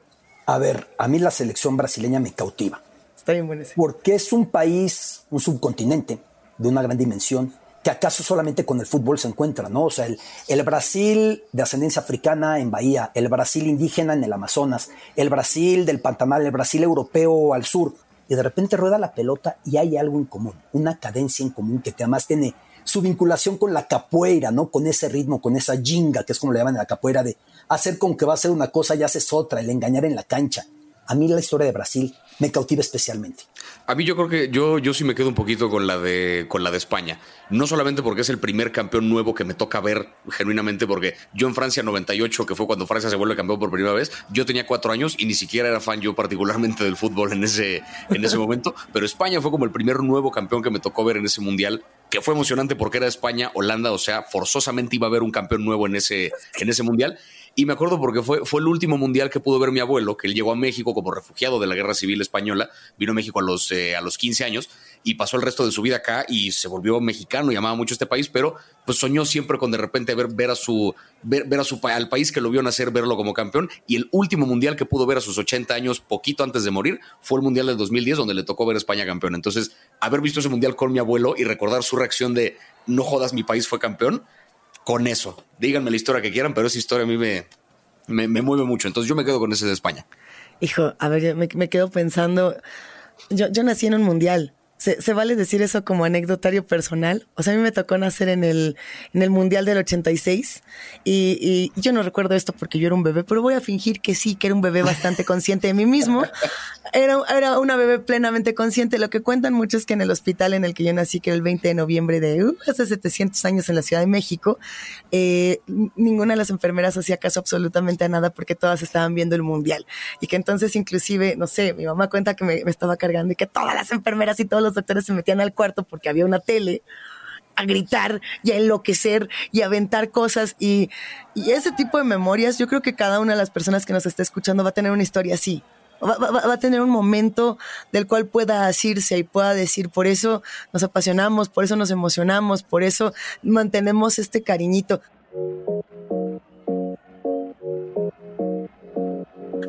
A ver, a mí la selección brasileña me cautiva. Está bien bueno. Porque es un país, un subcontinente de una gran dimensión, que acaso solamente con el fútbol se encuentra, ¿no? O sea, el, el, Brasil de ascendencia africana en Bahía, el Brasil indígena en el Amazonas, el Brasil del Pantanal, el Brasil europeo al sur, y de repente rueda la pelota y hay algo en común, una cadencia en común que además tiene su vinculación con la capoeira, ¿no? Con ese ritmo, con esa jinga, que es como le llaman en la capoeira, de hacer con que va a ser una cosa y haces otra, el engañar en la cancha. A mí la historia de Brasil me cautiva especialmente. A mí yo creo que yo, yo sí me quedo un poquito con la, de, con la de España. No solamente porque es el primer campeón nuevo que me toca ver genuinamente, porque yo en Francia 98, que fue cuando Francia se vuelve campeón por primera vez, yo tenía cuatro años y ni siquiera era fan yo particularmente del fútbol en ese, en ese momento. Pero España fue como el primer nuevo campeón que me tocó ver en ese mundial que fue emocionante porque era España, Holanda, o sea, forzosamente iba a haber un campeón nuevo en ese, en ese mundial. Y me acuerdo porque fue, fue el último mundial que pudo ver mi abuelo, que él llegó a México como refugiado de la Guerra Civil Española, vino a México a los, eh, a los 15 años y pasó el resto de su vida acá y se volvió mexicano y amaba mucho este país, pero pues soñó siempre con de repente ver, ver a su, ver, ver a su, al país que lo vio nacer, verlo como campeón. Y el último mundial que pudo ver a sus 80 años, poquito antes de morir, fue el mundial del 2010, donde le tocó ver a España campeón. Entonces, haber visto ese mundial con mi abuelo y recordar su reacción de no jodas, mi país fue campeón, con eso. Díganme la historia que quieran, pero esa historia a mí me, me, mueve mucho. Entonces yo me quedo con ese de España. Hijo, a ver, me, quedo pensando, yo, yo nací en un mundial. ¿Se, vale decir eso como anecdotario personal? O sea, a mí me tocó nacer en el, en el Mundial del 86 y, y yo no recuerdo esto porque yo era un bebé, pero voy a fingir que sí, que era un bebé bastante consciente de mí mismo. Era, era una bebé plenamente consciente. Lo que cuentan muchos es que en el hospital en el que yo nací, que era el 20 de noviembre de uh, hace 700 años en la Ciudad de México, eh, ninguna de las enfermeras hacía caso absolutamente a nada porque todas estaban viendo el Mundial. Y que entonces inclusive, no sé, mi mamá cuenta que me, estaba cargando y que todas las enfermeras y todos los doctores se metían al cuarto porque había una tele a gritar y a enloquecer y a aventar cosas y, ese tipo de memorias, yo creo que cada una de las personas que nos está escuchando va a tener una historia así. Va, va, a tener un momento del cual pueda asirse y pueda decir, por eso nos apasionamos, por eso nos emocionamos, por eso mantenemos este cariñito.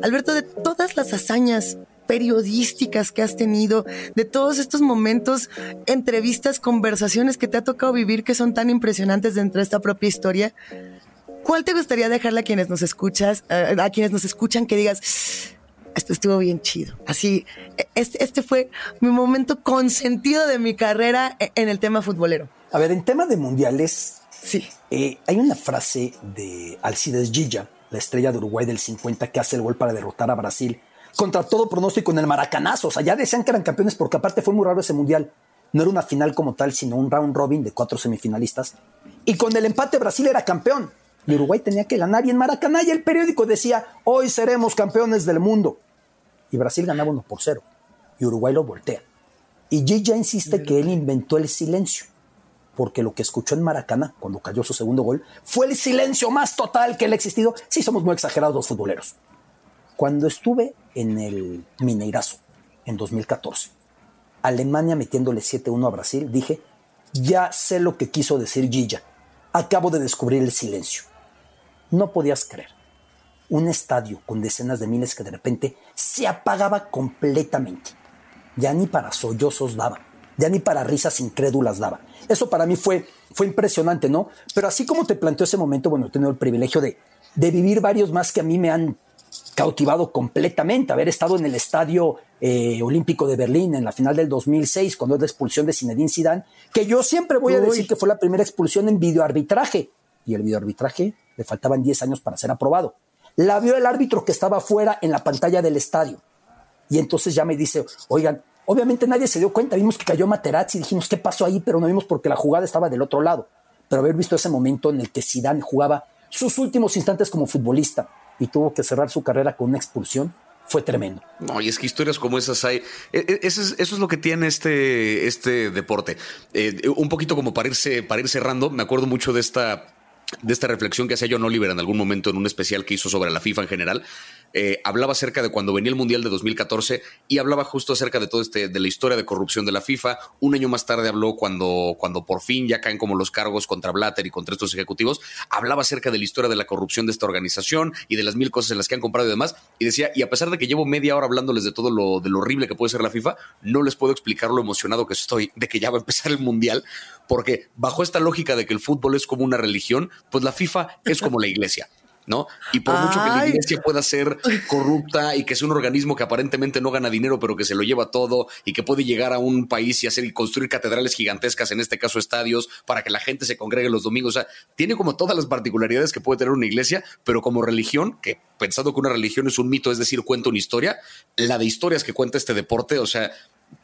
Alberto, de todas las hazañas periodísticas que has tenido, de todos estos momentos, entrevistas, conversaciones que te ha tocado vivir que son tan impresionantes dentro de esta propia historia. ¿Cuál te gustaría dejarle a quienes nos escuchas, eh, a quienes nos escuchan que digas, esto estuvo bien chido. Así, este, este, fue mi momento consentido de mi carrera e, en el tema futbolero. A ver, en tema de mundiales, sí. Eh, hay una frase de Alcides Gilla, la estrella de Uruguay del 50, que hace el gol para derrotar a Brasil contra todo pronóstico en el maracanazo. O sea, ya decían que eran campeones porque aparte fue muy raro ese mundial. No era una final como tal, sino un round robin de cuatro semifinalistas. Y con el empate Brasil era campeón. Y Uruguay tenía que ganar. Y en Maracaná y el periódico decía, hoy seremos campeones del mundo. Y Brasil ganaba uno por cero. Y Uruguay lo voltea. Y Gigi insiste que él inventó el silencio. Porque lo que escuchó en Maracaná, cuando cayó su segundo gol, fue el silencio más total que él ha existido. Sí, somos muy exagerados los futboleros. Cuando estuve en el Mineirazo en 2014, Alemania metiéndole 7-1 a Brasil, dije, ya sé lo que quiso decir Gilla. Acabo de descubrir el silencio. No podías creer. Un estadio con decenas de miles que de repente se apagaba completamente. Ya ni para sollozos daba. ya ni para risas incrédulas daba. Eso para mí fue, fue impresionante, ¿no? Pero así como te planteó ese momento, bueno, he tenido el privilegio de, de vivir varios más que a mí me han cautivado completamente, haber estado en el estadio eh, olímpico de Berlín en la final del 2006, cuando es la expulsión de Zinedine Zidane, que yo siempre voy a decir que fue la primera expulsión en videoarbitraje, y el videoarbitraje le faltaban 10 años para ser aprobado. La vio el árbitro que estaba fuera en la pantalla del estadio. Y entonces ya me dice, oigan, obviamente nadie se dio cuenta, vimos que cayó Materazzi, dijimos, ¿qué pasó ahí? Pero no vimos porque la jugada estaba del otro lado. Pero haber visto ese momento en el que Zidane jugaba sus últimos instantes como futbolista y tuvo que cerrar su carrera con una expulsión, fue tremendo. No, y es que historias como esas hay. E, e, eso es, eso es lo que tiene este, este deporte. Eh, un poquito como para irse, para ir cerrando, me acuerdo mucho de esta de esta reflexión que hacía John Oliver en algún momento en un especial que hizo sobre la FIFA en general, eh, hablaba acerca de cuando venía el Mundial de 2014 y hablaba justo acerca de todo este, de la historia de corrupción de la FIFA. Un año más tarde habló cuando, cuando por fin ya caen como los cargos contra Blatter y contra estos ejecutivos. Hablaba acerca de la historia de la corrupción de esta organización y de las mil cosas en las que han comprado y demás. Y decía, y a pesar de que llevo media hora hablándoles de todo lo, de lo horrible que puede ser la FIFA, no les puedo explicar lo emocionado que estoy de que ya va a empezar el Mundial, porque bajo esta lógica de que el fútbol es como una religión, pues la FIFA es como la iglesia. ¿no? Y por mucho que la iglesia pueda ser corrupta y que sea un organismo que aparentemente no gana dinero, pero que se lo lleva todo y que puede llegar a un país y hacer y construir catedrales gigantescas, en este caso estadios, para que la gente se congregue los domingos. O sea, tiene como todas las particularidades que puede tener una iglesia, pero como religión, que pensando que una religión es un mito, es decir, cuenta una historia, la de historias que cuenta este deporte, o sea,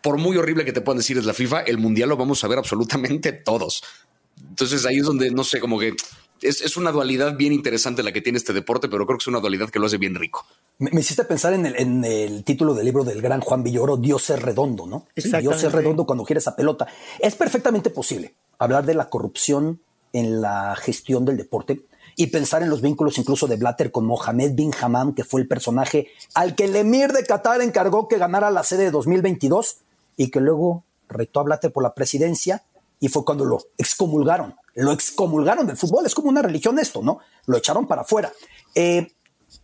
por muy horrible que te puedan decir es la FIFA, el mundial lo vamos a ver absolutamente todos. Entonces ahí es donde, no sé, como que es, una dualidad bien interesante la que tiene este deporte, pero creo que es una dualidad que lo hace bien rico. Me, hiciste pensar en el, título del libro del gran Juan Villoro, Dios es redondo, ¿no? Dios es redondo cuando gira esa pelota. Es perfectamente posible hablar de la corrupción en la gestión del deporte y pensar en los vínculos incluso de Blatter con Mohamed bin Hammam, que fue el personaje al que el emir de Qatar encargó que ganara la sede de 2022 y que luego retó a Blatter por la presidencia y fue cuando lo excomulgaron. Lo excomulgaron del fútbol. Es como una religión esto, ¿no? Lo echaron para afuera. Eh,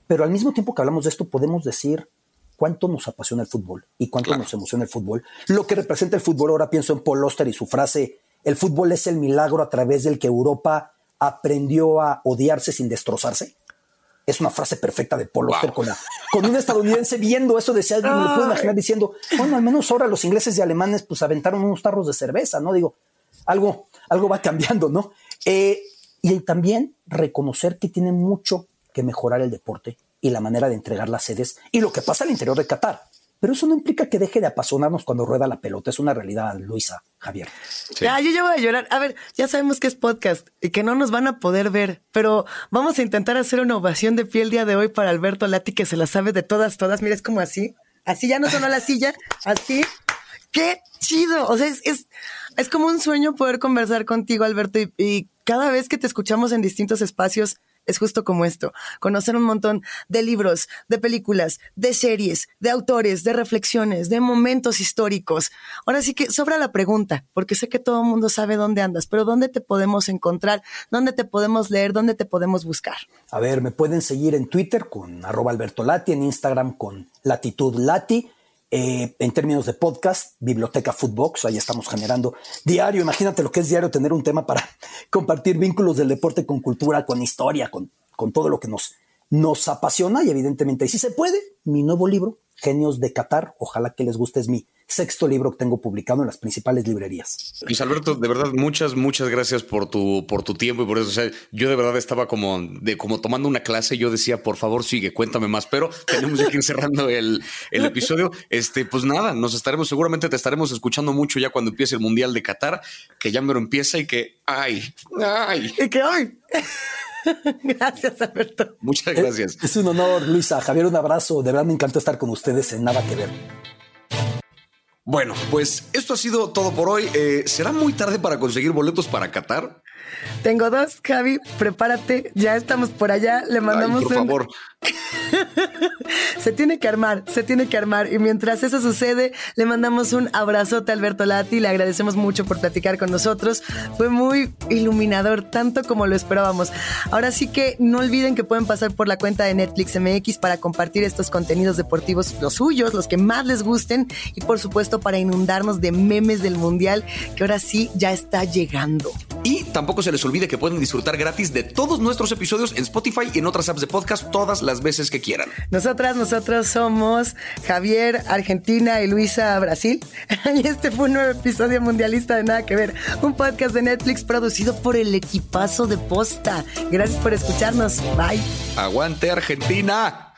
pero al mismo tiempo que hablamos de esto, podemos decir cuánto nos apasiona el fútbol y cuánto nos emociona el fútbol. Lo que representa el fútbol, ahora pienso en Paul Oster y su frase, el fútbol es el milagro a través del que Europa aprendió a odiarse sin destrozarse. Es una frase perfecta de Paul Oster con, con, un estadounidense viendo eso, decía, me lo puedo imaginar diciendo, bueno, al menos ahora los ingleses y alemanes pues aventaron unos tarros de cerveza, ¿no? Digo, algo, algo va [laughs] cambiando, ¿no? Eh, y también reconocer que tiene mucho que mejorar el deporte y la manera de entregar las sedes y lo que pasa al interior de Qatar. Pero eso no implica que deje de apasionarnos cuando rueda la pelota. Es una realidad, Luisa, Javier. Ya, yo ya voy a llorar. A ver, ya sabemos que es podcast y que no nos van a poder ver, pero vamos a intentar hacer una ovación de pie el día de hoy para Alberto Lati, que se la sabe de todas, todas. Mira, es como así. Así ya no sonó la silla, así. ¡Qué chido! O sea, es, es es como un sueño poder conversar contigo, Alberto, y, cada vez que te escuchamos en distintos espacios, es justo como esto, conocer un montón de libros, de películas, de series, de autores, de reflexiones, de momentos históricos. Ahora sí que sobra la pregunta, porque sé que todo el mundo sabe dónde andas, pero ¿dónde te podemos encontrar? ¿Dónde te podemos leer? ¿Dónde te podemos buscar? A ver, me pueden seguir en Twitter con arroba Alberto Lati, en Instagram con latitud Lati eh, en términos de podcast, Biblioteca Footbox, ahí estamos generando diario. Imagínate lo que es diario tener un tema para [laughs] compartir vínculos del deporte con cultura, con historia, con, con todo lo que nos, nos apasiona y evidentemente, si se puede, mi nuevo libro, Genios de Qatar, ojalá que les guste, es mi sexto libro que tengo publicado en las principales librerías. Luis Alberto, de verdad, muchas, muchas gracias por tu, por tu tiempo y por eso. O sea, yo de verdad estaba como, de, como tomando una clase. Yo decía, por favor, sigue, cuéntame más, pero tenemos que ir cerrando el, el episodio. Este, pues nada, nos estaremos, seguramente te estaremos escuchando mucho ya cuando empiece el Mundial de Qatar, que ya me lo empieza y que, ay, ay. Y que, ay. [laughs] Gracias, Alberto. Muchas gracias. Es, es, un honor, Luisa. Javier, un abrazo. De verdad me encantó estar con ustedes en Nada que Ver. Bueno, pues esto ha sido todo por hoy. Eh, ¿Será muy tarde para conseguir boletos para Qatar? Tengo dos, Javi, prepárate, ya estamos por allá, le mandamos por favor. Se tiene que armar, se tiene que armar. Y mientras eso sucede, le mandamos un abrazote a Alberto Lati. Le agradecemos mucho por platicar con nosotros. Fue muy iluminador, tanto como lo esperábamos. Ahora sí que no olviden que pueden pasar por la cuenta de Netflix MX para compartir estos contenidos deportivos, los suyos, los que más les gusten. Y por supuesto, para inundarnos de memes del Mundial, que ahora sí ya está llegando. Y tampoco se les olvide que pueden disfrutar gratis de todos nuestros episodios en Spotify y en otras apps de podcast todas las veces que quieran. Nosotras, nosotros somos Javier, Argentina y Luisa, Brasil. [laughs] Y este fue un nuevo episodio mundialista de Nada que Ver, un podcast de Netflix producido por el equipazo de Posta. Gracias por escucharnos. Bye. Aguante Argentina.